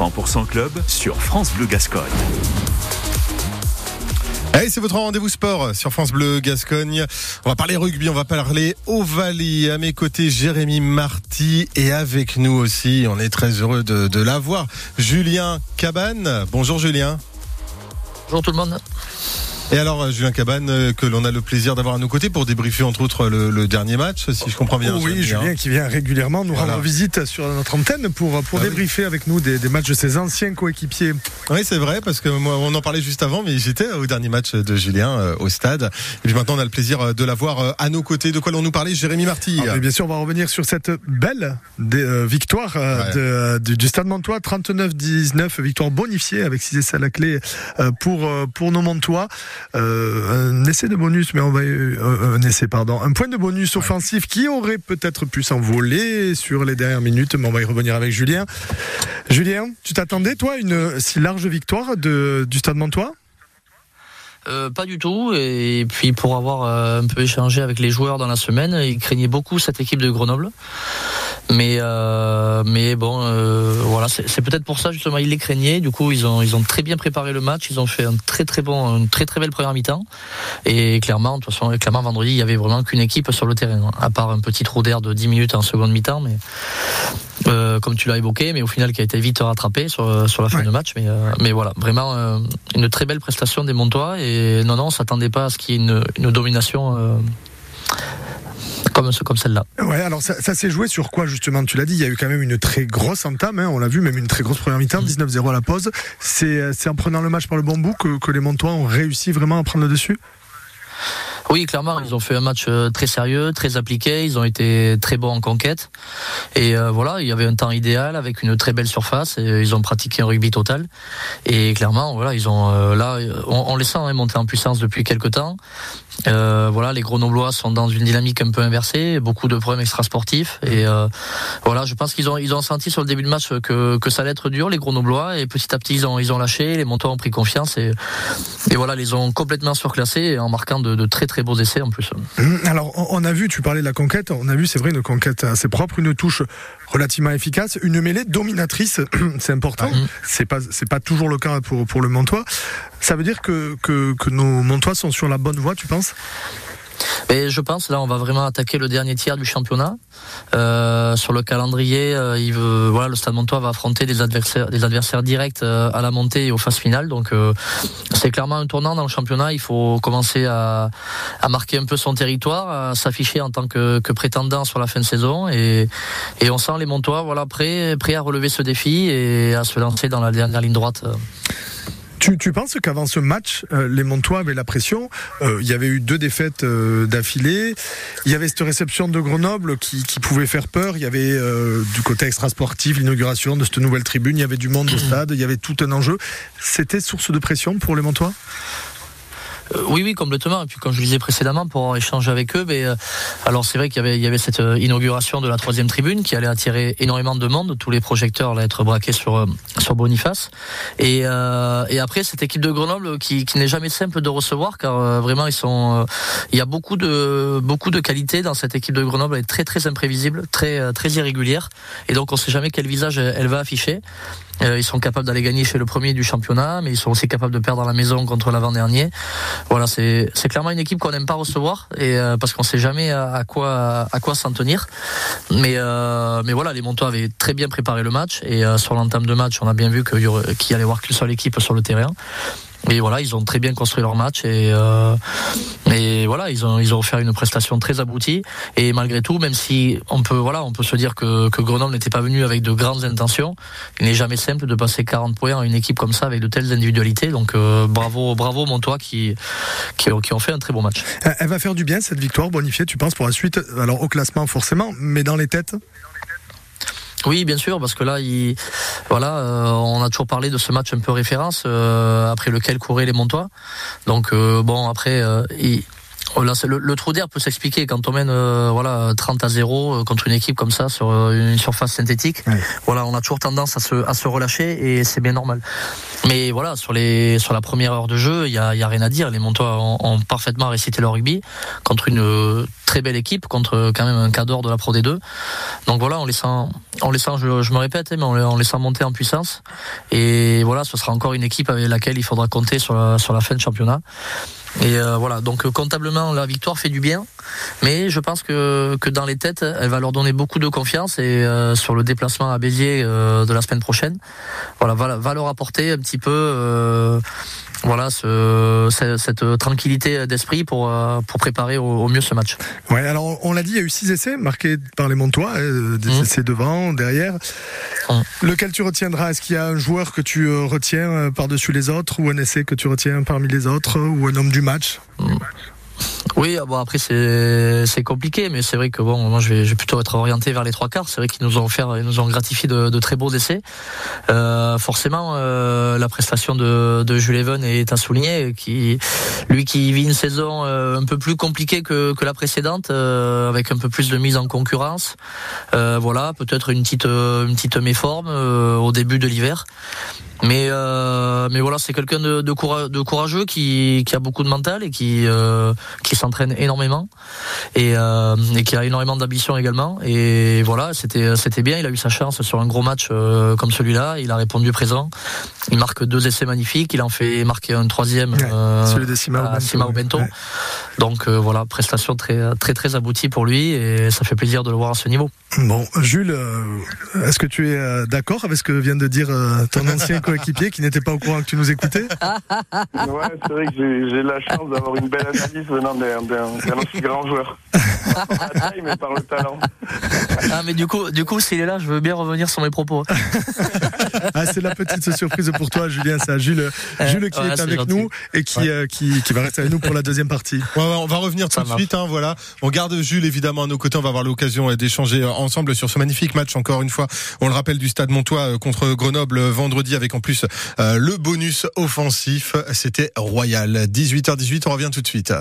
100% club sur France Bleu Gascogne. Allez, c'est votre rendez-vous sport sur France Bleu Gascogne. On va parler rugby, on va parler Ovalie. À mes côtés, Jérémy Marty et avec nous aussi, on est très heureux de, de l'avoir, Julien Cabane. Bonjour Julien. Bonjour tout le monde. Et alors, euh, Julien Cabane, euh, que l'on a le plaisir d'avoir à nos côtés pour débriefer entre autres le, le dernier match, si je comprends bien. Oh oui, Julien qui vient régulièrement nous Voilà. rendre visite sur notre antenne pour, pour Ah oui. débriefer avec nous des, des matchs de ses anciens coéquipiers. Oui, c'est vrai, parce que moi, on en parlait juste avant, mais j'étais au dernier match de Julien euh, au stade. Et puis maintenant, on a le plaisir euh, de l'avoir euh, à nos côtés. De quoi l'on nous parlait, Jérémy Marty. Alors, et bien sûr, on va revenir sur cette belle euh, victoire euh, Ouais. de, euh, du, du Stade Montois, 39-19, victoire bonifiée avec 6 essais à la clé euh, pour, euh, pour nos Montois. Euh, un essai de bonus, mais on va euh, un essai, pardon, un point de bonus offensif qui aurait peut-être pu s'envoler sur les dernières minutes, mais on va y revenir avec Julien. Julien, tu t'attendais toi à une si large victoire de, du Stade Montois Euh, pas du tout. Et puis pour avoir euh, un peu échangé avec les joueurs dans la semaine, ils craignaient beaucoup cette équipe de Grenoble. Mais euh, mais bon, euh, voilà, c'est peut-être pour ça justement ils les craignaient. Du coup, ils ont ils ont très bien préparé le match. Ils ont fait un très très bon, une très très belle première mi-temps. Et clairement, de toute façon, clairement vendredi, il y avait vraiment qu'une équipe sur le terrain, hein, à part un petit trou d'air de 10 minutes en seconde mi-temps, mais euh, comme tu l'as évoqué, mais au final qui a été vite rattrapé sur sur la fin Ouais. de match. Mais euh, mais voilà, vraiment euh, une très belle prestation des Montois. Et non non, on s'attendait pas à ce qu'il y ait une, une domination. Euh, comme, comme celle-là. Ouais, alors ça, ça s'est joué sur quoi justement? Tu l'as dit, il y a eu quand même une très grosse entame, hein, on l'a vu, même une très grosse première mi-temps, 19-0 à la pause. C'est c'est en prenant le match par le bon bout que, que les Montois ont réussi vraiment à prendre le dessus? Oui, clairement, ils ont fait un match euh, très sérieux, très appliqué. Ils ont été très bons en conquête. Et euh, voilà, il y avait un temps idéal avec une très belle surface. Et ils ont pratiqué un rugby total. Et clairement, voilà, ils ont euh, là, on, on les sent hein, monter en puissance depuis quelques temps. Euh, voilà, les Grenoblois sont dans une dynamique un peu inversée, beaucoup de problèmes extrasportifs. Et euh, voilà, je pense qu'ils ont ils ont senti sur le début de match que que ça allait être dur les Grenoblois. Et petit à petit, ils ont ils ont lâché. Les Montois ont pris confiance et et voilà, les ont complètement surclassés en marquant de, de très très beaux essais en plus. Hum, Alors, on, a vu, tu parlais de la conquête, on a vu, c'est vrai, une conquête assez propre, une touche relativement efficace, une mêlée dominatrice, c'est important. Mhm. C'est pas, c'est pas toujours le cas pour, pour le Montois. Ça veut dire que, que, nos Montois sont sur la bonne voie, tu penses? Et je pense là, on va vraiment attaquer le dernier tiers du championnat. Euh, sur le calendrier, euh, voilà, le Stade Montois va affronter des adversaires, des adversaires directs euh, à la montée et aux phases finales. Donc, c'est clairement un tournant dans le championnat. Il faut commencer à, à marquer un peu son territoire, à s'afficher en tant que, que prétendant sur la fin de saison. Et, et on sent les Montois, voilà, prêts, prêts à relever ce défi et à se lancer dans la dernière ligne droite. Tu, tu penses qu'avant ce match, euh, les Montois avaient la pression Euh, Il y avait eu deux défaites euh, d'affilée. Il y avait cette réception de Grenoble qui, qui pouvait faire peur. Il y avait euh, du côté extrasportif l'inauguration de cette nouvelle tribune. Il y avait du monde au stade. Il y avait tout un enjeu. C'était source de pression pour les Montois? Oui, oui, complètement. Et puis, comme je le disais précédemment, pour échanger avec eux, mais, euh, alors c'est vrai qu'il y avait, cette euh, inauguration de la troisième tribune qui allait attirer énormément de monde. Tous les projecteurs allaient être braqués sur euh, sur Boniface. Et, euh, après, cette équipe de Grenoble qui, n'est jamais simple de recevoir, car euh, vraiment ils sont, euh, il y a beaucoup de beaucoup de qualités dans cette équipe de Grenoble. Elle est très très imprévisible, très euh, très irrégulière. Et donc on sait jamais quel visage elle va afficher. Euh, ils sont capables d'aller gagner chez le premier du championnat, mais ils sont aussi capables de perdre à la maison contre l'avant-dernier. Voilà, c'est clairement une équipe qu'on n'aime pas recevoir et euh, parce qu'on sait jamais à, quoi à quoi s'en tenir. Mais euh, mais voilà, les Montois avaient très bien préparé le match et sur l'entame de match, on a bien vu qu'il qu'il y allait y avoir qu'une seule équipe sur le terrain. Et voilà, ils ont très bien construit leur match et, euh, et voilà, ils ont ils ont offert une prestation très aboutie. Et malgré tout, même si on peut voilà, on peut se dire que, que Grenoble n'était pas venu avec de grandes intentions, il n'est jamais simple de passer 40 points à une équipe comme ça avec de telles individualités. Donc euh, bravo bravo Montois qui, qui qui ont fait un très bon match. Elle va faire du bien cette victoire bonifiée, tu penses, pour la suite? Alors au classement forcément, mais dans les têtes? Oui, bien sûr, parce que là, il, voilà, euh, on a toujours parlé de ce match un peu référence euh, après lequel couraient les Montois. Donc euh, bon, après, il- Oh, le, trou d'air peut s'expliquer quand on mène euh, voilà 30 à 0 euh, contre une équipe comme ça sur euh, une surface synthétique. Voilà, on a toujours tendance à se, à se relâcher et c'est bien normal. Mais voilà, sur les sur la première heure de jeu, il y a, y a rien à dire. Les Montois ont, parfaitement récité leur rugby contre une très belle équipe, contre quand même un cadre de la Pro D2. Donc voilà, en laissant en laissant, je, je me répète, mais en, laissant monter en puissance. Et voilà, ce sera encore une équipe avec laquelle il faudra compter sur la, sur la fin de championnat. Et euh, voilà, donc euh, comptablement, la victoire fait du bien, mais je pense que, que dans les têtes, elle va leur donner beaucoup de confiance et euh, sur le déplacement à Béziers de la semaine prochaine, voilà, va, va leur apporter un petit peu voilà ce, cette, tranquillité d'esprit pour, pour préparer au, mieux ce match. Ouais, alors on l'a dit, il y a eu six essais marqués par les Montois, hein, des mmh. essais devant, derrière. Mmh. Lequel tu retiendras? Est-ce qu'il y a un joueur que tu retiens par-dessus les autres ou un essai que tu retiens parmi les autres ou un homme du match? Oui, ah bon après c'est compliqué, mais c'est vrai que bon, moi je vais, plutôt être orienté vers les trois quarts. C'est vrai qu'ils nous ont offert, ils nous ont gratifié de, de très beaux essais. Euh, forcément, euh, la prestation de, de Jules Even est à souligner. Qui, lui qui vit une saison euh, un peu plus compliquée que, que la précédente, avec un peu plus de mise en concurrence. Voilà, peut-être une petite une petite méforme au début de l'hiver. Mais mais voilà, c'est quelqu'un de, de, de, courageux qui, qui a beaucoup de mental et qui qui s'entraîne énormément et, euh, et qui a énormément d'ambition également. Et voilà, c'était c'était bien. Il a eu sa chance sur un gros match euh, comme celui-là. Il a répondu présent. Il marque deux essais magnifiques. Il en fait marquer un troisième. Euh, celui de Sima Bento. Donc euh, voilà, prestation très très très aboutie pour lui et ça fait plaisir de le voir à ce niveau. Bon, Jules, est-ce que tu es d'accord avec ce que vient de dire ton ancien coéquipier qui n'était pas au courant que tu nous écoutais? Ouais, c'est vrai que j'ai la chance d'avoir une belle analyse venant d'un aussi grand joueur. par la taille, mais par le talent. Ah, mais du coup, du coup, s'il est là, je veux bien revenir sur mes propos. ah, c'est la petite surprise pour toi, Julien. C'est Jules, Jules qui est, avec nous et qui, euh, qui, qui, va rester avec nous pour la deuxième partie. On va revenir tout de suite. Hein, voilà. On garde Jules évidemment à nos côtés. On va avoir l'occasion d'échanger ensemble sur ce magnifique match. Encore une fois, on le rappelle du Stade Montois euh, contre Grenoble vendredi avec en plus euh, le bonus offensif. C'était royal. 18h18. On revient tout de suite.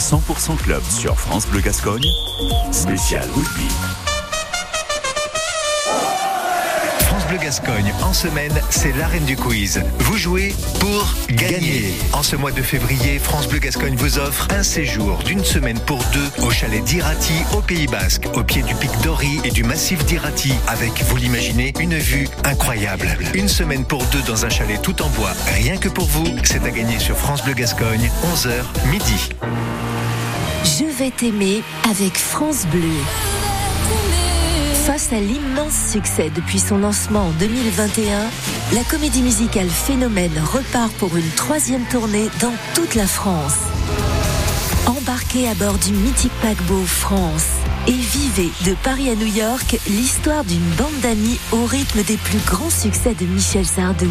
100% club sur France Bleu Gascogne. Spécial rugby. Gascogne, en semaine, c'est l'arène du quiz. Vous jouez pour gagner. En ce mois de février, France Bleu Gascogne vous offre un séjour d'une semaine pour deux au chalet d'Irati au Pays Basque, au pied du pic d'Ori et du massif d'Irati, avec, vous l'imaginez, une vue incroyable. Une semaine pour deux dans un chalet tout en bois, rien que pour vous, c'est à gagner sur France Bleu Gascogne, 11h midi. Je vais t'aimer avec France Bleu. À l'immense succès depuis son lancement en 2021, la comédie musicale Phénomène repart pour une troisième tournée dans toute la France. Embarquez à bord du mythique paquebot France et vivez de Paris à New York l'histoire d'une bande d'amis au rythme des plus grands succès de Michel Sardou.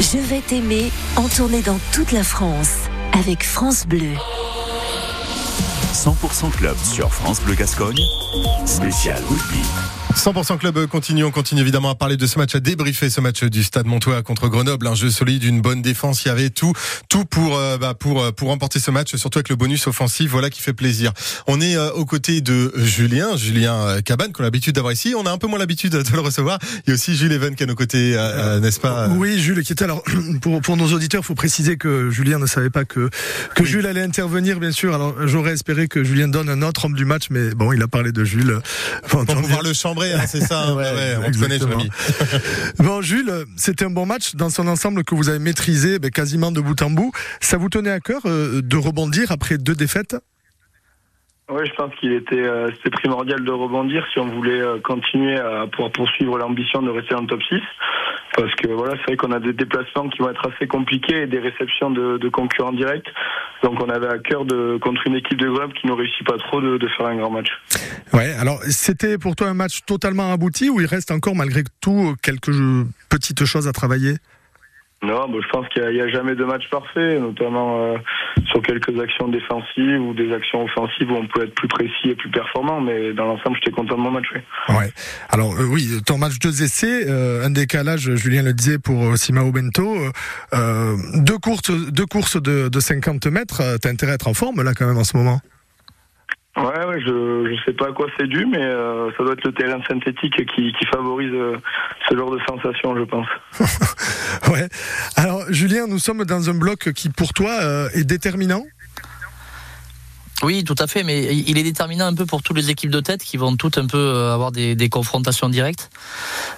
Je vais t'aimer en tournée dans toute la France avec France Bleu. 100% club sur France Bleu Gascogne. Spécial rugby. 100% club continue, on continue évidemment à parler de ce match, à débriefer ce match du Stade Montois contre Grenoble, un jeu solide, une bonne défense, il y avait tout, tout pour euh, bah, pour euh, pour remporter ce match, surtout avec le bonus offensif, voilà qui fait plaisir. On est euh, aux côtés de Julien, Julien Cabane qu'on a l'habitude d'avoir ici, on a un peu moins l'habitude de le recevoir. Il y a aussi Jules Even qui est à nos côtés, n'est-ce pas Oui, Jules qui était alors pour pour nos auditeurs, faut préciser que Julien ne savait pas que que Jules allait intervenir, bien sûr. Alors j'aurais espéré que Julien donne un autre homme du match, mais bon, il a parlé de Jules. Enfin, pour pouvoir le chambre Hein, c'est ça. Hein, on te connaît, bon, Jules, c'était un bon match dans son ensemble que vous avez maîtrisé ben, quasiment de bout en bout. Ça vous tenait à cœur euh, de rebondir après deux défaites? Oui, je pense qu'il était euh, c'était primordial de rebondir si on voulait euh, continuer à pouvoir poursuivre l'ambition de rester en top 6 parce que voilà, c'est vrai qu'on a des déplacements qui vont être assez compliqués et des réceptions de, concurrents directs. Donc on avait à cœur de contre une équipe de Grenoble qui ne réussit pas trop de, faire un grand match. Ouais, alors c'était pour toi un match totalement abouti ou il reste encore malgré tout quelques petites choses à travailler? Non, bah, je pense qu'il n'y a, jamais de match parfait, notamment euh, sur quelques actions défensives ou des actions offensives où on peut être plus précis et plus performant. Mais dans l'ensemble, j'étais content de mon match. Ouais. Alors euh, oui, ton match deux essais, euh, un décalage, Julien le disait pour Simao Bento, deux courses, deux courses de, de 50 mètres. T'as intérêt à être en forme là quand même en ce moment? Ouais, ouais, je je sais pas à quoi c'est dû, mais euh, ça doit être le terrain synthétique qui, qui favorise euh, ce genre de sensation, je pense. ouais. Alors, Julien, nous sommes dans un bloc qui, pour toi, euh, est déterminant? Oui, tout à fait, mais il est déterminant un peu pour toutes les équipes de tête qui vont toutes un peu avoir des, des confrontations directes.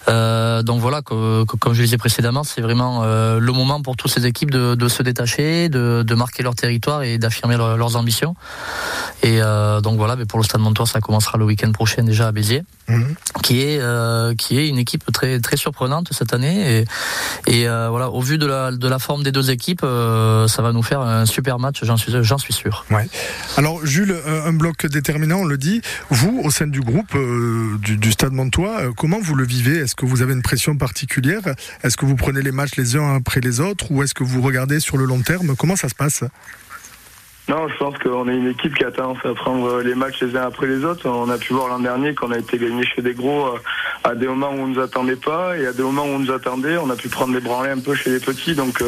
Euh, donc voilà, que, comme je le disais précédemment, c'est vraiment euh, le moment pour toutes ces équipes de, de se détacher, de, de, marquer leur territoire et d'affirmer leurs ambitions. Et euh, donc voilà, mais pour le Stade Montois, ça commencera le week-end prochain déjà à Béziers, mhm. qui est euh, qui est une équipe très très surprenante cette année. Et, et voilà, au vu de la de la forme des deux équipes, ça va nous faire un super match, j'en suis j'en suis sûr. Ouais. Alors Jules, un bloc déterminant, on le dit. Vous, au sein du groupe euh, du, Stade Montois, euh, comment vous le vivez? Est-ce que vous avez une pression particulière? Est-ce que vous prenez les matchs les uns après les autres? Ou est-ce que vous regardez sur le long terme? Comment ça se passe? Non, je pense qu'on est une équipe qui a tendance à prendre les matchs les uns après les autres. On a pu voir l'an dernier qu'on a été gagné chez des gros euh, à des moments où on ne nous attendait pas et à des moments où on nous attendait, on a pu prendre des branlées un peu chez les petits. Donc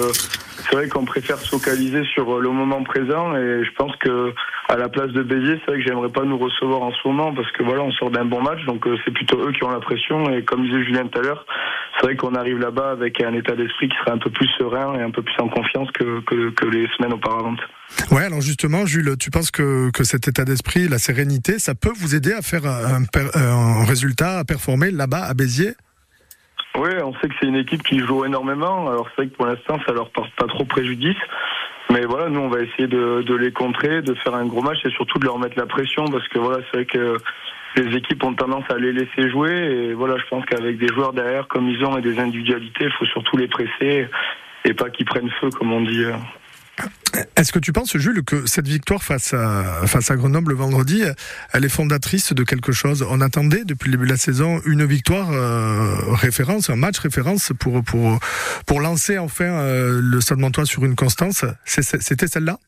c'est vrai qu'on préfère se focaliser sur le moment présent et je pense que à la place de Béziers, c'est vrai que j'aimerais pas nous recevoir en ce moment parce que voilà, on sort d'un bon match, donc euh, c'est plutôt eux qui ont la pression et comme disait Julien tout à l'heure, c'est vrai qu'on arrive là-bas avec un état d'esprit qui serait un peu plus serein et un peu plus en confiance que, les semaines auparavant. Ouais, alors justement, Jules, tu penses que, cet état d'esprit, la sérénité, ça peut vous aider à faire un, un résultat, à performer là-bas à Béziers? Oui, on sait que c'est une équipe qui joue énormément. Alors c'est vrai que pour l'instant, ça leur porte pas trop préjudice. Mais voilà, nous, on va essayer de, de, les contrer, de faire un gros match et surtout de leur mettre la pression parce que voilà, c'est vrai que les équipes ont tendance à les laisser jouer. Et voilà, je pense qu'avec des joueurs derrière comme ils ont et des individualités, il faut surtout les presser et pas qu'ils prennent feu, comme on dit. Est-ce que tu penses, Jules, que cette victoire face à, face à Grenoble le vendredi, elle est fondatrice de quelque chose? On attendait depuis le début de la saison une victoire euh, référence, un match référence pour, pour, pour lancer enfin euh, le Stade Montois sur une constance. C'était celle-là?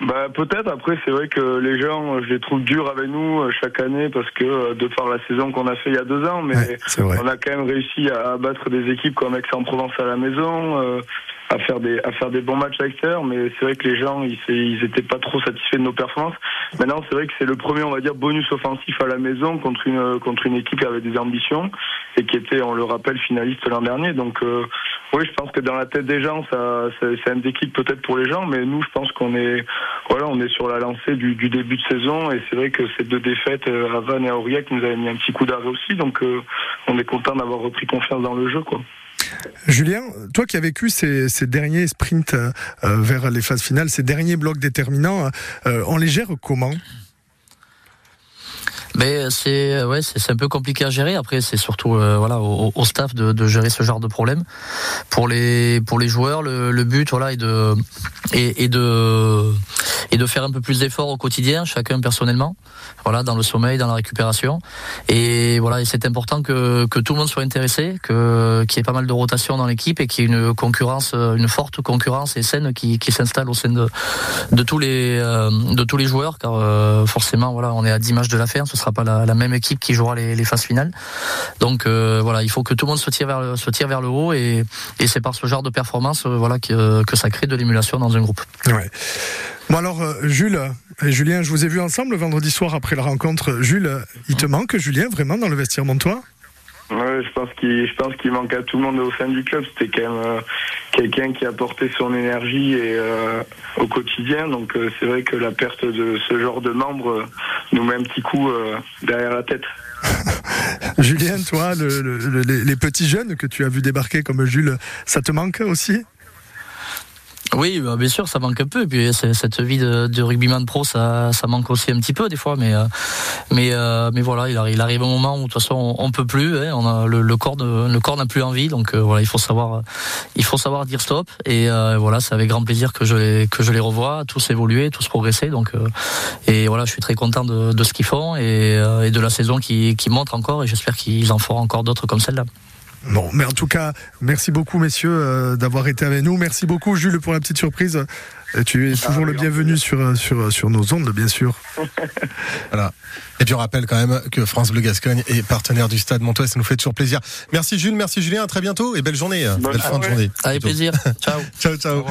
Bah peut-être. Après, c'est vrai que les gens, je les trouve durs avec nous euh, chaque année parce que de par la saison qu'on a fait il y a deux ans, mais on a quand même réussi à battre des équipes comme Aix-en-Provence à la maison à faire des à faire des bons matchs à l'extérieur, mais c'est vrai que les gens ils, ils étaient pas trop satisfaits de nos performances. Maintenant, c'est vrai que c'est le premier, on va dire, bonus offensif à la maison contre une contre une équipe qui avait des ambitions et qui était, on le rappelle, finaliste l'an dernier. Donc euh, oui, je pense que dans la tête des gens, ça, c'est un déclic peut-être pour les gens, mais nous, je pense qu'on est voilà, on est sur la lancée du, du début de saison et c'est vrai que ces deux défaites euh, à Vannes et à Aurillac nous avaient mis un petit coup d'arrêt aussi. Donc euh, on est content d'avoir repris confiance dans le jeu, quoi. Julien, toi qui as vécu ces, derniers sprints euh, vers les phases finales, ces derniers blocs déterminants, euh, on les gère comment? Mais c'est un peu compliqué à gérer. Après, c'est surtout euh, au, staff de, gérer ce genre de problème. Pour les joueurs, le, but est de et de faire un peu plus d'efforts au quotidien, chacun personnellement. Voilà, dans le sommeil, dans la récupération. Et voilà, et c'est important que, que tout le monde soit intéressé, que qu'il y ait pas mal de rotation dans l'équipe et qu'il y ait une concurrence, une forte concurrence et saine qui, qui s'installe au sein de de tous les euh, de tous les joueurs, car euh, forcément voilà, on est à 10 matchs de la fin, ce sera pas la, même équipe qui jouera les, les phases finales. Donc euh, voilà, il faut que tout le monde se tire vers se tire vers le haut et, et c'est par ce genre de performance voilà que, que ça crée de l'émulation dans un groupe. Ouais. Bon alors Jules et Julien, je vous ai vu ensemble vendredi soir après la rencontre. Jules, il te manque Julien vraiment dans le vestiaire Montois? Ouais, je pense qu'il je pense qu'il manque à tout le monde au sein du club. C'était quand même quelqu'un qui a porté son énergie et au quotidien. Donc c'est vrai que la perte de ce genre de membre nous met un petit coup derrière la tête. Julien, toi, les petits jeunes que tu as vu débarquer comme Jules, ça te manque aussi? Oui, bah, bien sûr, ça manque un peu. Et puis cette vie de, de rugbyman pro, ça, ça manque aussi un petit peu des fois. Mais, euh, mais, euh, mais voilà, il arrive, il arrive un moment où de toute façon on, peut plus. Hein, on a le, corps, le corps n'a plus envie. Donc euh, voilà, il faut savoir, il faut savoir dire stop. Et voilà, c'est avec grand plaisir que je les, que je les revois, tous évoluer, tous progresser. Donc et voilà, je suis très content de, ce qu'ils font et, et, de la saison qui, qui montre encore. Et j'espère qu'ils en feront encore d'autres comme celle-là. Bon, mais en tout cas, merci beaucoup, messieurs, euh, d'avoir été avec nous. Merci beaucoup, Jules, pour la petite surprise. Et tu es toujours le bienvenu sur, sur, sur nos ondes, bien sûr. Voilà. Et puis on rappelle quand même que France Bleu Gascogne est partenaire du Stade Montois. Ça nous fait toujours plaisir. Merci Jules, merci Julien. À très bientôt et belle journée. Bonne belle fin de journée. Avec plaisir. Ciao. Ciao, ciao.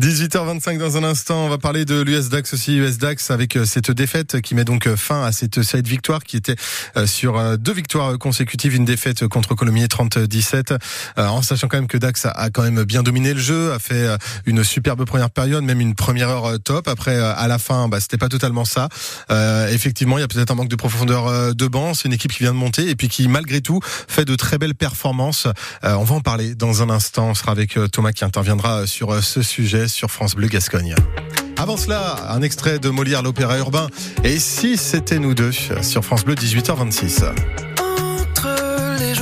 18h25 dans un instant, on va parler de l'US Dax aussi, US Dax avec euh, cette défaite qui met donc euh, fin à cette série de victoires qui était euh, sur euh, deux victoires consécutives, une défaite contre Colomiers 30-17, euh, en sachant quand même que Dax a, quand même bien dominé le jeu, a fait euh, une superbe première période, même une première heure euh, top. Après, euh, à la fin, bah, c'était pas totalement ça. Euh, effectivement, il y a peut-être un manque de profondeur euh, de banc. C'est une équipe qui vient de monter et puis qui, malgré tout, fait de très belles performances. Euh, on va en parler dans un instant. On sera avec euh, Thomas qui interviendra sur ce sujet sur France Bleu Gascogne. Avant cela, un extrait de Molière, l'opéra urbain. Et si c'était nous deux sur France Bleu, 18h26. Entre les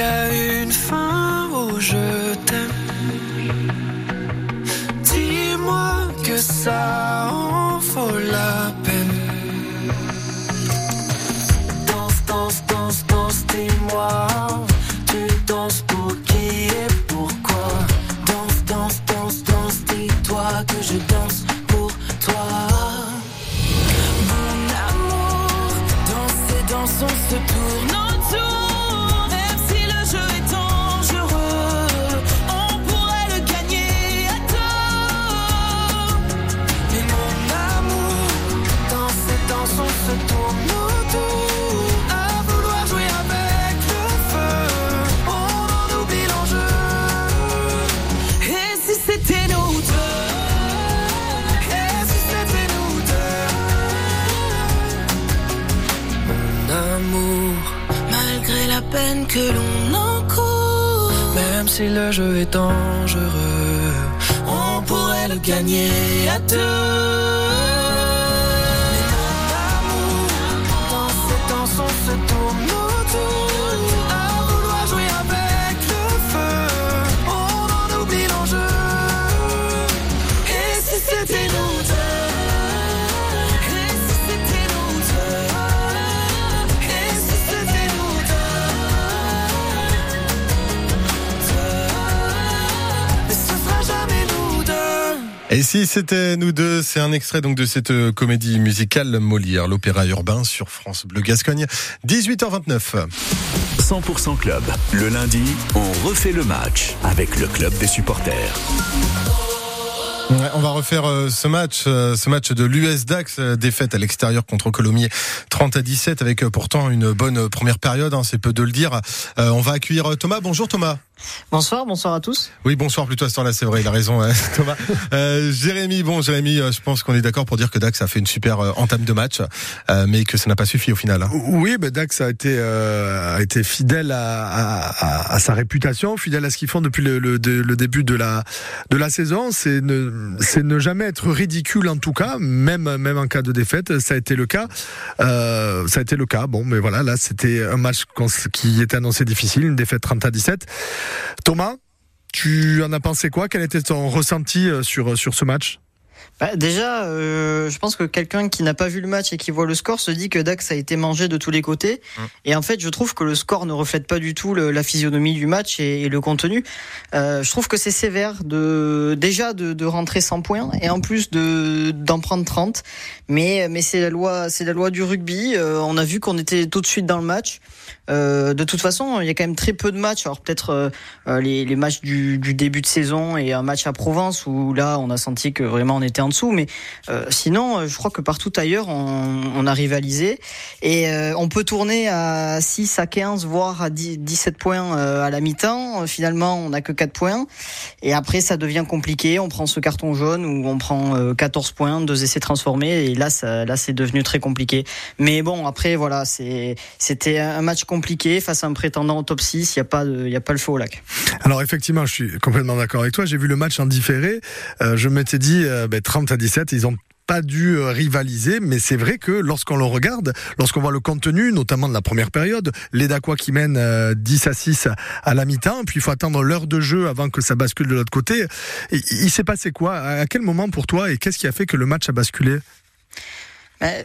y a une fin au je t'aime, dis-moi que ça que l'on encourt. Même si le jeu est dangereux On pourrait le gagner à deux Et si c'était nous deux, c'est un extrait donc de cette euh, comédie musicale Molière, l'opéra urbain sur France Bleu Gascogne, 18h29. 100% Club. Le lundi, on refait le match avec le club des supporters. On va refaire euh, ce match, euh, ce match de l'US Dax, défaite à l'extérieur contre Colomiers 30 à 17 avec pourtant une bonne première période, hein, c'est peu de le dire. On va accueillir Thomas. Bonjour Thomas. Bonsoir, bonsoir à tous. Oui, bonsoir plutôt à ce temps-là, c'est vrai, il a raison euh, Thomas. Euh, Jérémy, bon Jérémy, euh, je pense qu'on est d'accord pour dire que Dax a fait une super euh, entame de match, euh, mais que ça n'a pas suffi au final. hein. Oui, ben Dax a été euh, a été fidèle à, à, à- à sa réputation, fidèle à ce qu'ils font depuis le, le, de- le début de la de la saison. C'est ne c'est ne jamais être ridicule en tout cas, même même en cas de défaite, ça a été le cas. Euh, ça a été le cas. Bon, mais voilà, là c'était un match qui était annoncé difficile, une défaite 30 à 17. Thomas, tu en as pensé quoi? Quel était ton ressenti euh, sur sur ce match? Bah, déjà, euh, je pense que quelqu'un qui n'a pas vu le match et qui voit le score se dit que Dax a été mangé de tous les côtés. Hum. Et en fait, je trouve que le score ne reflète pas du tout le- la physionomie du match et, et le contenu. Euh, je trouve que c'est sévère de déjà de, de rentrer sans points et en plus de d'en prendre 30. Mais mais c'est la loi, c'est la loi du rugby. Euh, on a vu qu'on était tout de suite dans le match. Euh, de toute façon, il y a quand même très peu de matchs. Alors peut-être euh, euh, les, matchs du, début de saison et un match à Provence où là on a senti que vraiment on était en dessous. Mais sinon, je crois que partout ailleurs on, a rivalisé et on peut tourner à 6, à 15, voire à 10, 17 points à la mi-temps. Finalement, on n'a que 4 points et après ça devient compliqué. On prend ce carton jaune où on prend euh, 14 points, deux essais transformés et là, ça, là c'est devenu très compliqué. Mais bon, après voilà, c'était un match compliqué face à un prétendant au top 6. Il y a pas le feu au lac. Alors effectivement, je suis complètement d'accord avec toi. J'ai vu le match en différé. Euh, je m'étais dit, euh, ben, 30 à 17, ils ont pas dû euh, rivaliser, mais c'est vrai que lorsqu'on le regarde, lorsqu'on voit le contenu, notamment de la première période, les Dacois qui mènent euh, 10 à 6 à la mi-temps, puis il faut attendre l'heure de jeu avant que ça bascule de l'autre côté. Il, s'est passé quoi? À quel moment pour toi? Et qu'est-ce qui a fait que le match a basculé? Euh,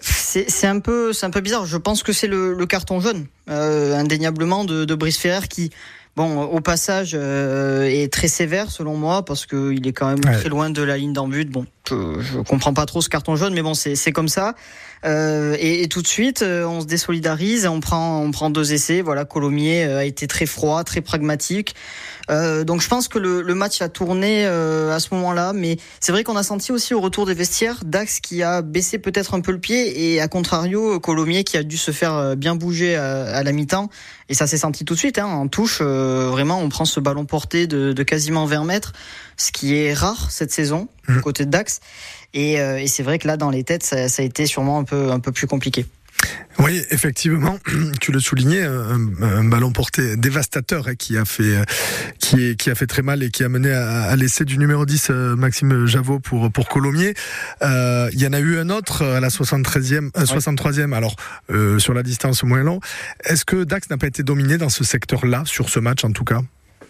C'est c'est un peu, c'est un peu bizarre. Je pense que c'est le, le carton jaune, euh, indéniablement de, de Brice Ferrer qui, bon, au passage, euh, est très sévère selon moi parce que il est quand même Ouais. très loin de la ligne d'en but. Bon, je, je comprends pas trop ce carton jaune, mais bon, c'est comme ça. Euh, et, et tout de suite, euh, on se désolidarise, et on prend, on prend deux essais. Voilà, Colomiers euh, a été très froid, très pragmatique. Euh, donc je pense que le, le match a tourné euh, à ce moment-là, mais c'est vrai qu'on a senti aussi au retour des vestiaires Dax qui a baissé peut-être un peu le pied et à contrario Colomiers qui a dû se faire bien bouger à, à la mi-temps et ça s'est senti tout de suite hein, en touche. euh, vraiment, on prend ce ballon porté de, de quasiment 20 mètres, ce qui est rare cette saison du côté de Dax. Et, euh, et c'est vrai que là, dans les têtes, ça, ça a été sûrement un peu un peu plus compliqué. Oui, effectivement, tu le soulignais, un, un ballon porté dévastateur hein, qui a fait euh, qui, a fait très mal et qui a mené à, à l'essai du numéro 10 euh, Maxime Javot pour pour Colomiers. Euh, Il y en a eu un autre à la 73e euh, 63e alors euh, sur la distance moins long. Est-ce que Dax n'a pas été dominé dans ce secteur-là sur ce match en tout cas?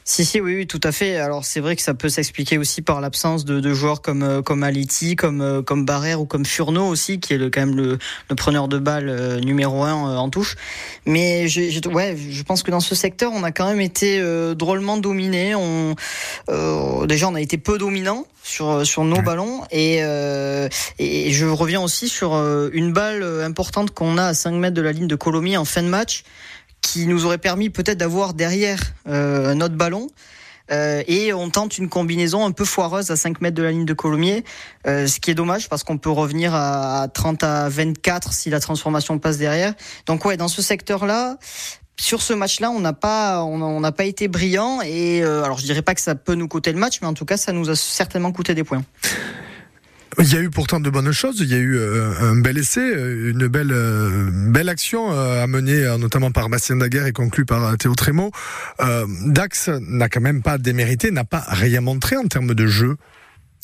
Si, si, oui, oui, tout à fait. Alors, c'est vrai que ça peut s'expliquer aussi par l'absence de, de joueurs comme, euh, comme Aliti, comme, euh, comme Barrère ou comme Furneau aussi, qui est le, quand même le, le preneur de balle euh, numéro un en touche. Mais j'ai, j'ai- ouais, je pense que dans ce secteur, on a quand même été euh, drôlement dominé. On, euh, déjà, on a été peu dominant sur, sur nos ballons. Et, euh, et je reviens aussi sur une balle importante qu'on a à 5 mètres de la ligne de Colomiers en fin de match qui nous aurait permis peut-être d'avoir derrière euh, un autre ballon. Euh, et on tente une combinaison un peu foireuse à 5 mètres de la ligne de Colomiers, euh, ce qui est dommage parce qu'on peut revenir à, à 30 à 24 si la transformation passe derrière. Donc ouais, dans ce secteur-là, sur ce match-là, on n'a pas, on n'a pas été brillant et euh, alors je dirais pas que ça peut nous coûter le match, mais en tout cas ça nous a certainement coûté des points. Il y a eu pourtant de bonnes choses. Il y a eu euh, un bel essai, euh, une belle, euh, belle action euh, notamment par Bastien Daguerre et conclue par Théo Trémaux. Dax n'a quand même pas démérité, n'a pas rien montré en termes de jeu.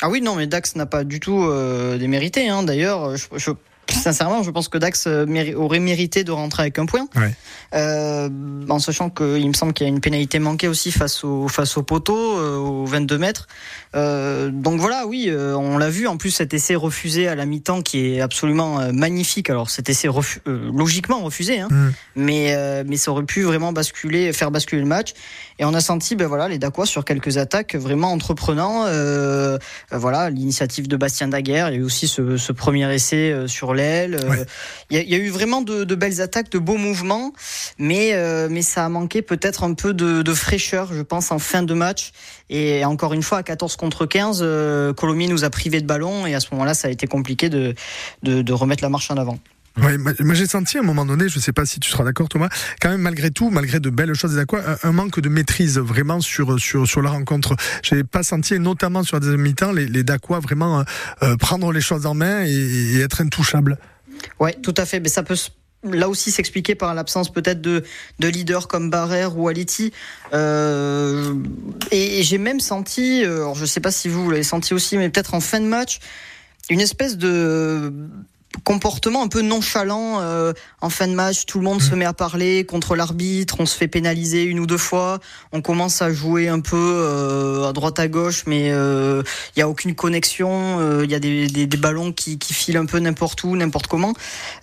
Ah oui, non, mais Dax n'a pas du tout euh, démérité. Hein. D'ailleurs, je, je- sincèrement, je pense que Dax méri- aurait mérité de rentrer avec un point. Ouais. Euh, en sachant qu'il me semble qu'il y a une pénalité manquée aussi face au, face au poteau, euh, aux 22 mètres. Euh, donc voilà, oui, euh, on l'a vu. En plus, cet essai refusé à la mi-temps qui est absolument euh, magnifique. Alors, cet essai refu- logiquement refusé, hein, Mm. mais, mais ça aurait pu vraiment basculer, faire basculer le match. Et on a senti, ben voilà, les Dacois sur quelques attaques vraiment entreprenants. Voilà, l'initiative de Bastien Daguerre. Il y a eu aussi ce, ce premier essai sur l'aile. Ouais. Il, y a, il y a eu vraiment de, de belles attaques, de beaux mouvements, mais mais ça a manqué peut-être un peu de, de fraîcheur, je pense, en fin de match. Et encore une fois, à 14 contre 15, euh, Colomiers nous a privé de ballon et à ce moment-là, ça a été compliqué de, de, de remettre la marche en avant. Ouais, moi j'ai senti à un moment donné, je sais pas si tu seras d'accord Thomas, quand même malgré tout, malgré de belles choses des Aquas, un, manque de maîtrise vraiment sur sur sur la rencontre. J'ai pas senti, et notamment sur la deuxième mi-temps, les, les Dacois vraiment euh, euh, prendre les choses en main et, et être intouchables. Ouais, tout à fait. Mais ça peut s- là aussi s'expliquer par l'absence peut-être de, de leaders comme Barrère ou Aliti. Euh, et et j'ai même senti, euh, alors je sais pas si vous l'avez senti aussi, mais peut-être en fin de match, une espèce de comportement un peu nonchalant euh, en fin de match. Tout le monde se met à parler contre l'arbitre, on se fait pénaliser une ou deux fois, on commence à jouer un peu euh, à droite à gauche, mais il n'y a aucune connexion. Il y a des, des, des ballons qui, qui, filent un peu n'importe où, n'importe comment.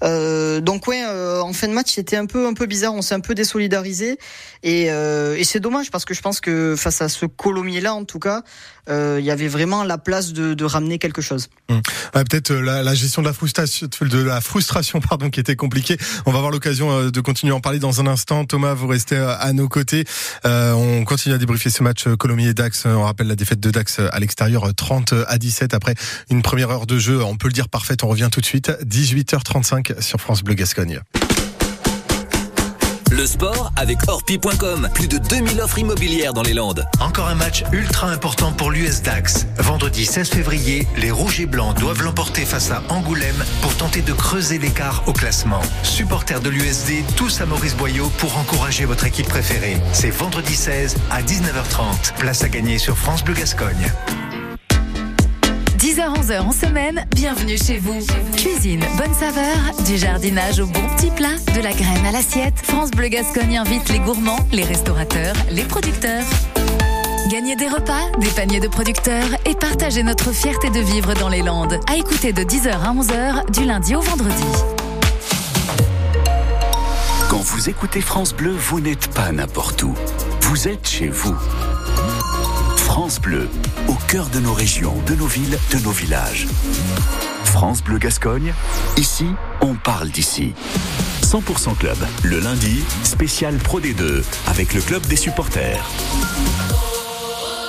donc ouais, en fin de match, c'était un peu un peu bizarre. On s'est un peu désolidarisé et, et c'est dommage parce que je pense que face à ce Colomier là, en tout cas, il y avait vraiment la place de, de ramener quelque chose. Ouais, Peut-être la, la gestion de la frustration de la frustration pardon qui était compliquée. On va avoir l'occasion euh, de continuer à en parler dans un instant. Thomas, vous restez euh, à nos côtés. Euh, on continue à débriefer ce match Colomiers Dax. On rappelle la défaite de Dax à l'extérieur 30 à 17 après une première heure de jeu. On peut le dire parfaite. On revient tout de suite 18h35 sur France Bleu Gascogne. Le sport avec Orpi.com. Plus de 2000 offres immobilières dans les Landes. Encore un match ultra important pour l'US Dax. Vendredi 16 février, les Rouges et Blancs doivent l'emporter face à Angoulême pour tenter de creuser l'écart au classement. Supporters de l'USD, tous à Maurice Boyau pour encourager votre équipe préférée. C'est vendredi 16 à 19h30. Place à gagner sur France Bleu Gascogne. 10h-11h en semaine, bienvenue chez vous. Cuisine, bonne saveur, du jardinage au bon petit plat, de la graine à l'assiette. France Bleu Gascogne invite les gourmands, les restaurateurs, les producteurs. Gagnez des repas, des paniers de producteurs et partagez notre fierté de vivre dans les Landes. À écouter de 10h à 11h, du lundi au vendredi. Quand vous écoutez France Bleu, vous n'êtes pas n'importe où. Vous êtes chez vous. France Bleu, cœur de nos régions, de nos villes, de nos villages. France Bleu Gascogne, ici, on parle d'ici. 100% Club, le lundi, spécial Pro D2, avec le club des supporters.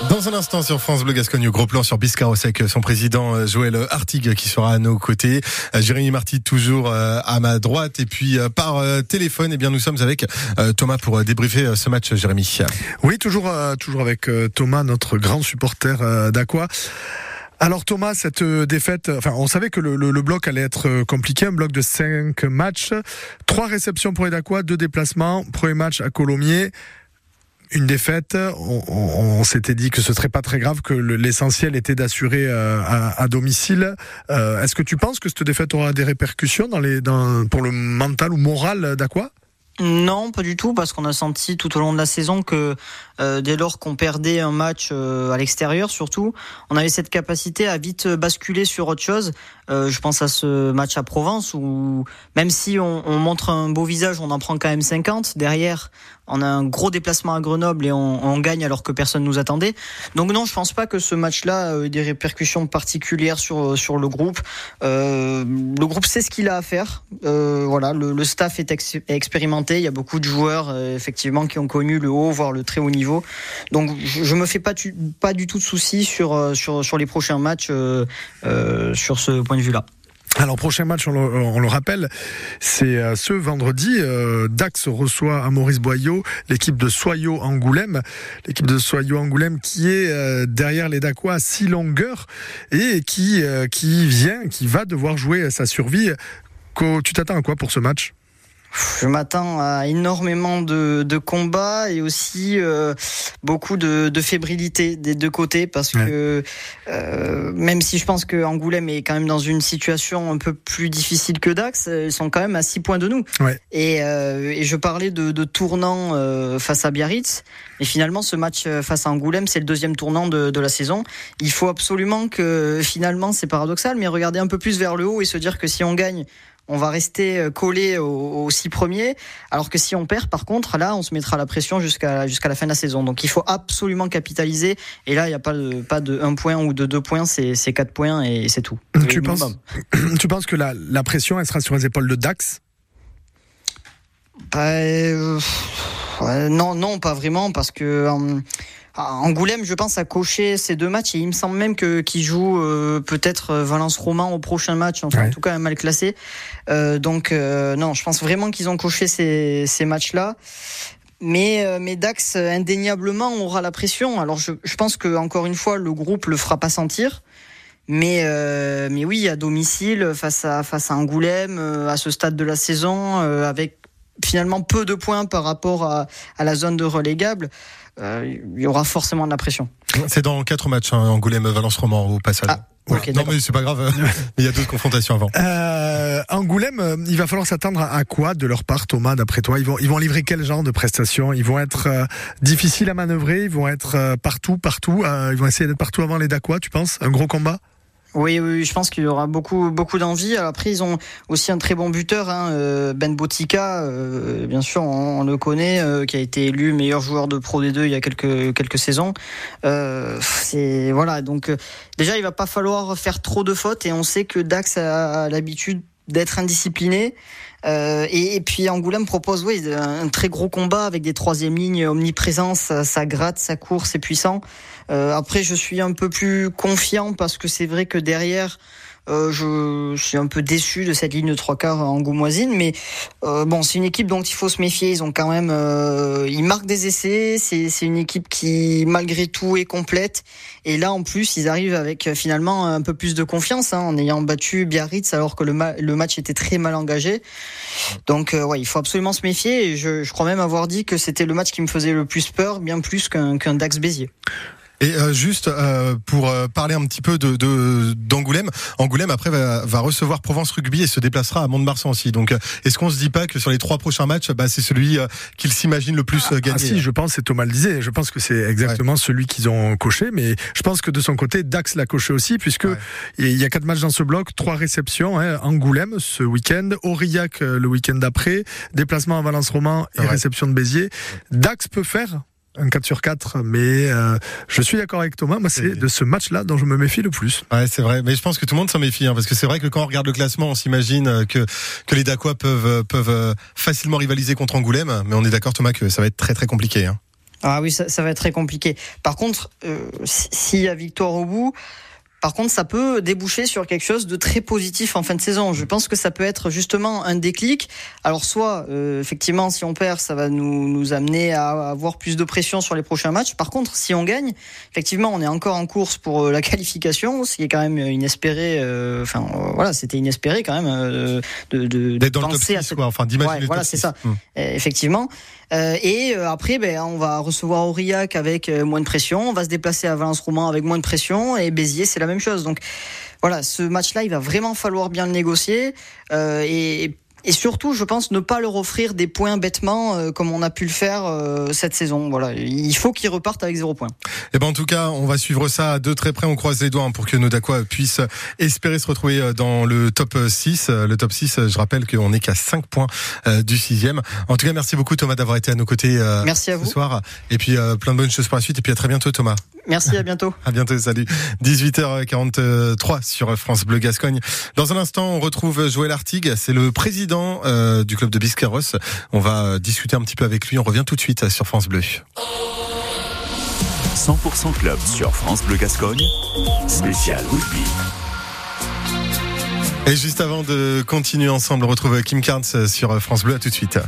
Dans un instant sur France Bleu Gascogne, gros plan sur Biscarros avec son président euh, Joël Artigue qui sera à nos côtés. Euh, Jérémy Marty toujours euh, à ma droite et puis par téléphone, eh bien nous sommes avec Thomas pour débriefer ce match, Jérémy. Oui, toujours toujours avec Thomas, notre grand supporter d'Aqua. Alors Thomas, cette défaite, enfin on savait que le, le, le, bloc allait être compliqué, un bloc de cinq matchs, trois réceptions pour Dacois, deux déplacements, premier match à Colomiers une défaite. On, s'était dit que ce serait pas très grave, que l'essentiel était d'assurer euh, à, domicile. Euh, Est-ce que tu penses que cette défaite aura des répercussions pour le mental ou moral d'Aqua? Non, pas du tout, parce qu'on a senti tout au long de la saison que euh, dès lors qu'on perdait un match euh, à l'extérieur, surtout, on avait cette capacité à vite basculer sur autre chose. Euh, je pense à ce match à Provence où même si on, on, montre un beau visage, on en prend quand même 50. Derrière, on a un gros déplacement à Grenoble et on, gagne alors que personne nous attendait. Donc non, je pense pas que ce match-là ait des répercussions particulières sur sur le groupe. le groupe sait ce qu'il a à faire. voilà, le, staff est, ex expérimenté. Il y a beaucoup de joueurs effectivement qui ont connu le haut, voire le très haut niveau. Donc je me fais pas, du tout de soucis sur, sur les prochains matchs euh, euh, sur ce point de vue-là. Alors prochain match, on le, rappelle, c'est ce vendredi. Euh, Dax reçoit à Maurice Boyau l'équipe de Soyaux Angoulême, l'équipe de Soyaux Angoulême qui est euh, derrière les Dacois à six longueurs et qui euh, qui vient, qui va devoir jouer sa survie. Tu t'attends à quoi pour ce match? Je m'attends à énormément de, de, combats et aussi euh, beaucoup de, de, fébrilité des deux côtés parce ouais. que euh, même si je pense que Angoulême est quand même dans une situation un peu plus difficile que Dax, ils sont quand même à 6 points de nous. Ouais. Et, euh, et, je parlais de, de tournant euh, face à Biarritz, et finalement ce match face à Angoulême, c'est le deuxième tournant de, de, la saison. Il faut absolument que finalement, c'est paradoxal, mais regarder un peu plus vers le haut et se dire que si on gagne, on va rester collé aux, aux, six premiers, alors que si on perd, par contre, là, on se mettra la pression jusqu'à jusqu'à la fin de la saison. Donc il faut absolument capitaliser. Et là, il n'y a pas de pas de un point ou de deux points, c'est c'est quatre points et c'est tout. Tu penses, tu penses que la, la pression, elle sera sur les épaules de Dax? Bah, euh, Non, non, pas vraiment, parce que. Euh, Angoulême, je pense, a coché ces deux matchs et il me semble même que qu'il joue euh, peut-être Valence Roman au prochain match, enfin, ouais. en tout cas mal classé. Euh, donc euh, non, je pense vraiment qu'ils ont coché ces, ces matchs-là. Mais, euh, mais Dax indéniablement aura la pression. Alors je, je pense que encore une fois le groupe le fera pas sentir. Mais, euh, mais oui, à domicile, face à, face à Angoulême, euh, à ce stade de la saison, avec finalement peu de points par rapport à, à la zone de relégable, euh, il y aura forcément de la pression. C'est dans quatre matchs, hein, Angoulême, Valence, Roman au passage. Ah. Voilà. Non, mais c'est pas grave. il y a d'autres confrontations avant. Euh, Angoulême, euh, il va falloir s'attendre à, quoi de leur part, Thomas, d'après toi? Ils vont, ils vont livrer quel genre de prestations? Ils vont être euh, difficiles à manœuvrer, ils vont être euh, partout, partout, euh, ils vont essayer d'être partout avant les Dacois, tu penses? Un gros combat? Oui, oui, je pense qu'il y aura beaucoup, beaucoup d'envie. Après, ils ont aussi un très bon buteur, hein, euh, Ben Botica, euh, bien sûr, on, le connaît, euh, qui a été élu meilleur joueur de Pro D2 il y a quelques quelques saisons. C'est voilà, donc déjà, il va pas falloir faire trop de fautes, et on sait que Dax a, l'habitude d'être indiscipliné. Et, puis Angoulême propose oui, un, très gros combat avec des troisième lignes omniprésents, ça, ça gratte, ça court, c'est puissant. Euh, après, je suis un peu plus confiant parce que c'est vrai que derrière, euh, je suis un peu déçu de cette ligne de trois quarts angoumoisine, mais euh, bon, c'est une équipe dont il faut se méfier. Ils ont quand même, euh, ils marquent des essais. C'est une équipe qui, malgré tout, est complète. Et là, en plus, ils arrivent avec euh, finalement un peu plus de confiance hein, en ayant battu Biarritz alors que le, ma- le match était très mal engagé. Donc, euh, ouais, il faut absolument se méfier. Et je, je crois même avoir dit que c'était le match qui me faisait le plus peur, bien plus qu'un qu'un Dax Béziers. Et euh, juste euh, pour euh, parler un petit peu de de- d'Angoulême, Angoulême après va, va recevoir Provence Rugby et se déplacera à Mont-de-Marsan aussi. Donc euh, est-ce qu'on se dit pas que sur les trois prochains matchs, bah, c'est celui euh, qu'il s'imagine le plus euh, gagner Ah si, je pense, c'est Thomas le disait, je pense que c'est exactement celui qu'ils ont coché, mais je pense que de son côté, Dax l'a coché aussi, puisque Ouais. il y a quatre matchs dans ce bloc, trois réceptions, hein, Angoulême ce week-end, Aurillac le week-end d'après, déplacement à Valence-Roman et Ouais. réception de Béziers. Dax peut faire un 4 sur 4, mais euh, je suis d'accord avec Thomas, moi c'est de ce match-là dont je me méfie le plus. Ouais, c'est vrai. Mais je pense que tout le monde s'en méfie, hein, parce que c'est vrai que quand on regarde le classement, on s'imagine euh, que que les Dacois peuvent euh, peuvent facilement rivaliser contre Angoulême. Mais on est d'accord, Thomas, que ça va être très très compliqué. Hein. Ah oui, ça, ça va être très compliqué. Par contre, euh, si- s'il y a victoire au bout, par contre, ça peut déboucher sur quelque chose de très positif en fin de saison. Je pense que ça peut être justement un déclic. Alors, soit, euh, effectivement, si on perd, ça va nous, nous amener à avoir plus de pression sur les prochains matchs. Par contre, si on gagne, effectivement, on est encore en course pour euh, la qualification, ce qui est quand même inespéré. euh, Enfin, euh, voilà, c'était inespéré quand même euh, de, de, de D'être dans le top penser à 6, cette quoi. Enfin, d'imaginer Ouais, voilà, c'est 6. ça. Euh, effectivement. Euh, et euh, après, ben, on va recevoir Aurillac avec euh, moins de pression. On va se déplacer à Valence-Roman avec moins de pression. Et Béziers, c'est la même chose. Donc voilà, ce match-là, il va vraiment falloir bien le négocier. Et, et surtout, je pense, ne pas leur offrir des points bêtement euh, comme on a pu le faire euh, cette saison. Voilà, il faut qu'ils repartent avec zéro point. Eh ben en tout cas, on va suivre ça de très près. On croise les doigts hein, pour que nos Dacois puissent espérer se retrouver euh, dans le top 6. Euh, Le top 6, euh, je rappelle qu'on n'est qu'à 5 points euh, du sixième. En tout cas, merci beaucoup Thomas d'avoir été à nos côtés Merci à ce vous. soir. Et puis plein de bonnes choses pour la suite. Et puis à très bientôt Thomas. Merci, à bientôt. À bientôt, salut. 18h43 sur France Bleu Gascogne. Dans un instant, on retrouve Joël Artigue, c'est le président euh, du club de Biscarrosse. On va euh, discuter un petit peu avec lui. On revient tout de suite sur France Bleu. 100% club sur France Bleu Gascogne. Spécial rugby. Et juste avant de continuer ensemble, on retrouve Kim Carnes sur France Bleu. À tout de suite.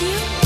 You,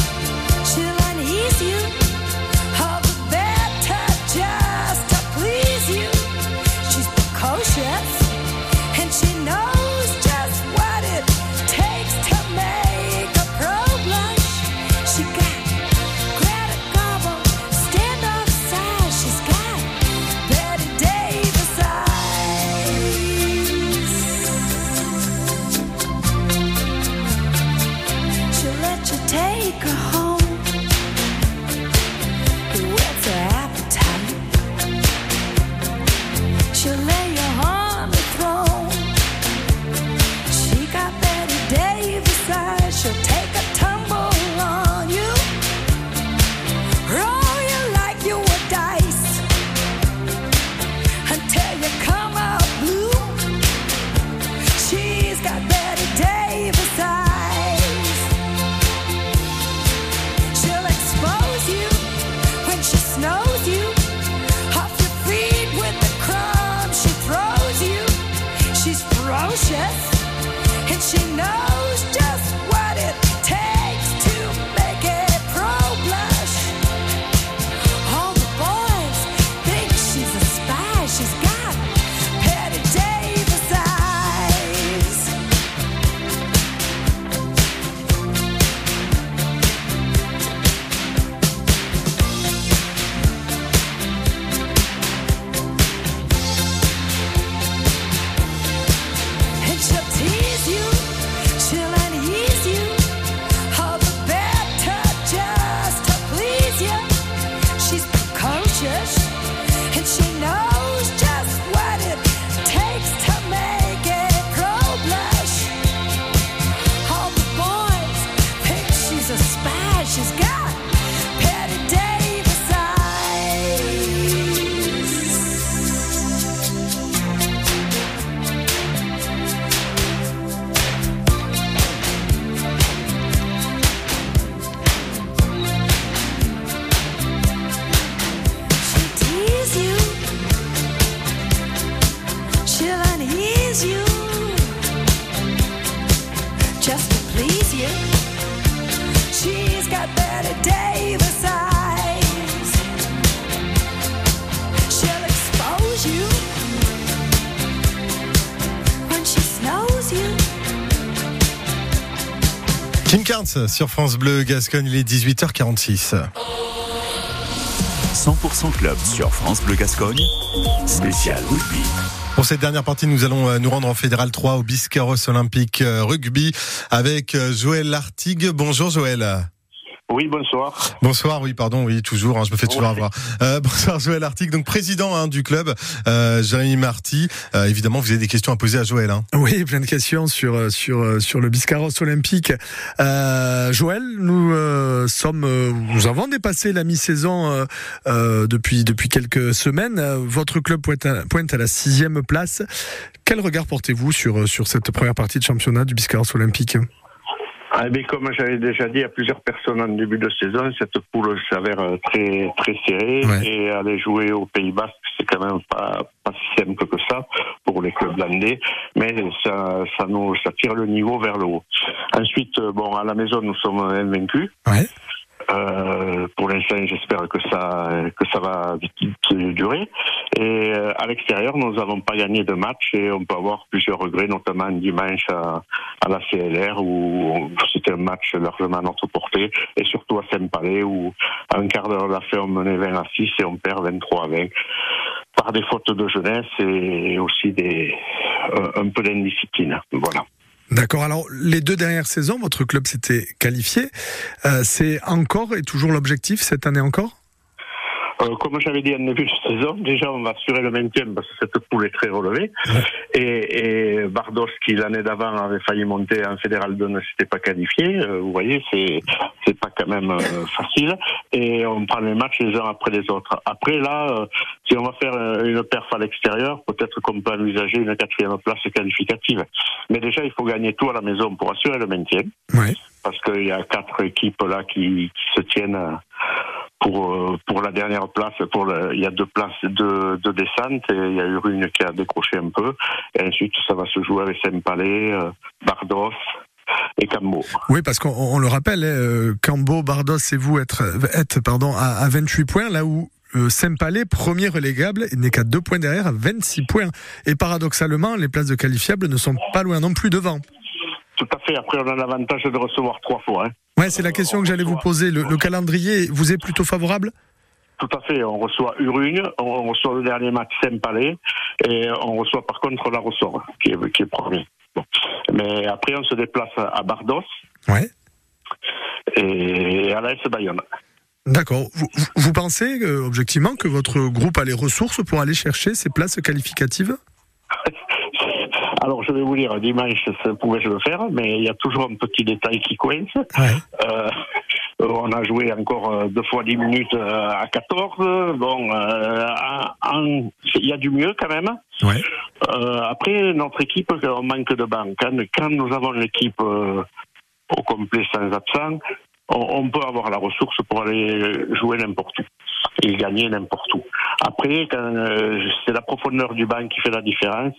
Carnes sur France Bleu Gascogne, il est 18h46. 100% club sur France Bleu Gascogne. Spécial rugby. Pour cette dernière partie, nous allons euh, nous rendre en Fédéral 3 au Biscarros Olympique euh, Rugby avec euh, Joël Lartigue. Bonjour Joël. Oui, bonsoir. Bonsoir, oui, pardon, oui, toujours, hein, je me fais toujours Ouais. avoir. Euh, bonsoir Joël Lartigue, donc président hein, du club, euh, Jérémy Marty. Euh, évidemment, vous avez des questions à poser à Joël. Hein. Oui, plein de questions sur euh, sur euh, sur le Biscarros olympique. Euh, Joël, nous euh, sommes, euh, nous avons dépassé la mi-saison euh, euh, depuis depuis quelques semaines. Votre club pointe à, pointe à la sixième place. Quel regard portez-vous sur sur cette première partie de championnat du Biscarros olympique? Ah, mais comme j'avais déjà dit à plusieurs personnes en début de saison, cette poule s'avère euh, très très serrée Ouais. et aller jouer au Pays Basque, c'est quand même pas pas si simple que ça pour les clubs landais, mais ça ça nous ça tire le niveau vers le haut. Ensuite, euh, bon à la maison nous sommes invaincus. Ouais. Euh, pour l'instant, j'espère que ça que ça va durer. Et euh, à l'extérieur, nous n'avons pas gagné de match et on peut avoir plusieurs regrets, notamment dimanche à, à la CLR où c'était un match largement à notre portée et surtout à Saint-Palais où un quart d'heure fin on menait 20 à 6 et on perd 23 à 20 par des fautes de jeunesse et aussi des un peu d'indiscipline. Voilà. D'accord. Alors, les deux dernières saisons, votre club s'était qualifié. Euh, c'est encore et toujours l'objectif cette année encore? Euh, comme j'avais dit en début de saison, déjà on va assurer le maintien parce que cette poule est très relevée. Et, et Bardos, qui l'année d'avant avait failli monter en fédéral 2, ne s'était pas qualifié. Euh, vous voyez, c'est c'est pas quand même euh, facile. Et on prend les matchs les uns après les autres. Après là, si on va faire une perf à l'extérieur, peut-être qu'on peut envisager une quatrième place qualificative. Mais déjà, il faut gagner tout à la maison pour assurer le maintien Ouais. parce qu'il y a quatre équipes là qui, qui se tiennent euh, pour euh, pour la dernière place. Pour il y a deux places de, de descente et il y a eu une qui a décroché un peu. Et ensuite, ça va se jouer avec Saint-Palais, euh, Bardos et Cambo. Oui, parce qu'on on le rappelle, hein, euh, Cambo, Bardos et vous être, être pardon, à, à 28 points, là où euh, Saint-Palais, premier relégable, n'est qu'à deux points derrière, à 26 points. Et paradoxalement, les places de qualifiables ne sont pas loin non plus devant. Tout à fait. Après, on a l'avantage de recevoir trois fois. Hein. Ouais, c'est la question que j'allais vous poser. Le, le calendrier vous est plutôt favorable? Tout à fait. On reçoit Urugne, on reçoit le dernier match Saint-Palais et on reçoit par contre la Ressort, qui est, qui est premier. Bon. Mais après, on se déplace à Bardos Ouais. et à l'AS Bayonne. D'accord. Vous, vous- vous pensez, euh, objectivement, que votre groupe a les ressources pour aller chercher ces places qualificatives? Alors, je vais vous dire, dimanche, ça pouvait je le faire, mais il y a toujours un petit détail qui coince. Ouais. Euh, on a joué encore euh, deux fois dix minutes euh, à 14. Bon, euh, il y a du mieux quand même. Ouais. Euh, après, notre équipe, on manque de banque. Quand, quand nous avons l'équipe au complet sans absent, on, on peut avoir la ressource pour aller jouer n'importe où et gagner n'importe où. Après, quand, euh, c'est la profondeur du banc qui fait la différence.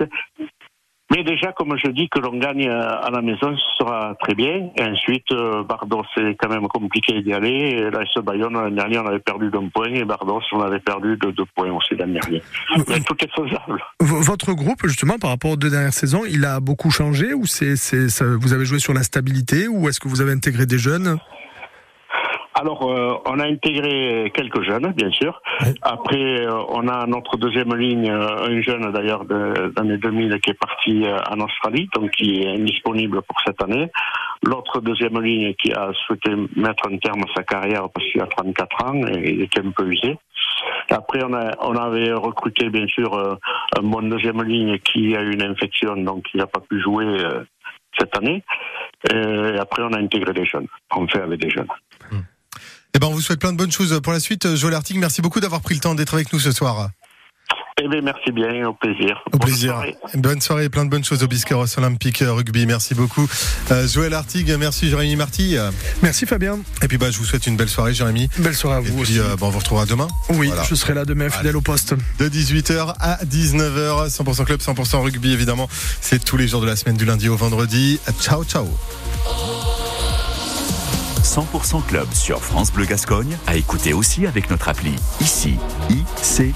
Mais déjà, comme je dis, que l'on gagne euh, à la maison, ce sera très bien. Et ensuite, euh, Bardos, c'est quand même compliqué d'y aller. Et là, ce Bayonne, l'année dernière, on avait perdu d'un point. Et Bardos, on avait perdu de deux points aussi l'année dernière. Mais tout est faisable. Votre groupe, justement, par rapport aux deux dernières saisons, il a beaucoup changé ou c'est, vous avez joué sur la stabilité ou est-ce que vous avez intégré des jeunes? Alors, euh, on a intégré quelques jeunes, bien sûr. Après, euh, on a notre deuxième ligne, euh, un jeune d'ailleurs de- d'année 2000 qui est parti euh, en Australie, donc qui est indisponible pour cette année. L'autre deuxième ligne qui a souhaité mettre un terme à sa carrière parce qu'il a 34 ans et il était un peu usé. Après, on, a, on avait recruté bien sûr euh, un bon deuxième ligne qui a eu une infection, donc il n'a pas pu jouer euh, cette année. Et après, on a intégré des jeunes. On fait avec des jeunes. Eh ben, on vous souhaite plein de bonnes choses pour la suite. Joël Lartigue, merci beaucoup d'avoir pris le temps d'être avec nous ce soir. Eh bien, merci bien, au plaisir. Au Bonne plaisir. soirée. Bonne soirée et plein de bonnes choses au Biscarros Olympique euh, Rugby. Merci beaucoup. Euh, Joël Artigue, merci Jérémy Marty. Merci Fabien. Et puis bah, je vous souhaite une belle soirée Jérémy. Belle soirée à Et vous puis aussi. euh, bah, on vous retrouvera demain. Oui, Voilà. je serai là demain, fidèle au poste. De 18h à 19h, 100% club, 100% rugby évidemment. C'est tous les jours de la semaine du lundi au vendredi. Ciao ciao. 100% club sur France Bleu Gascogne à écouter aussi avec notre appli. Ici, ICI.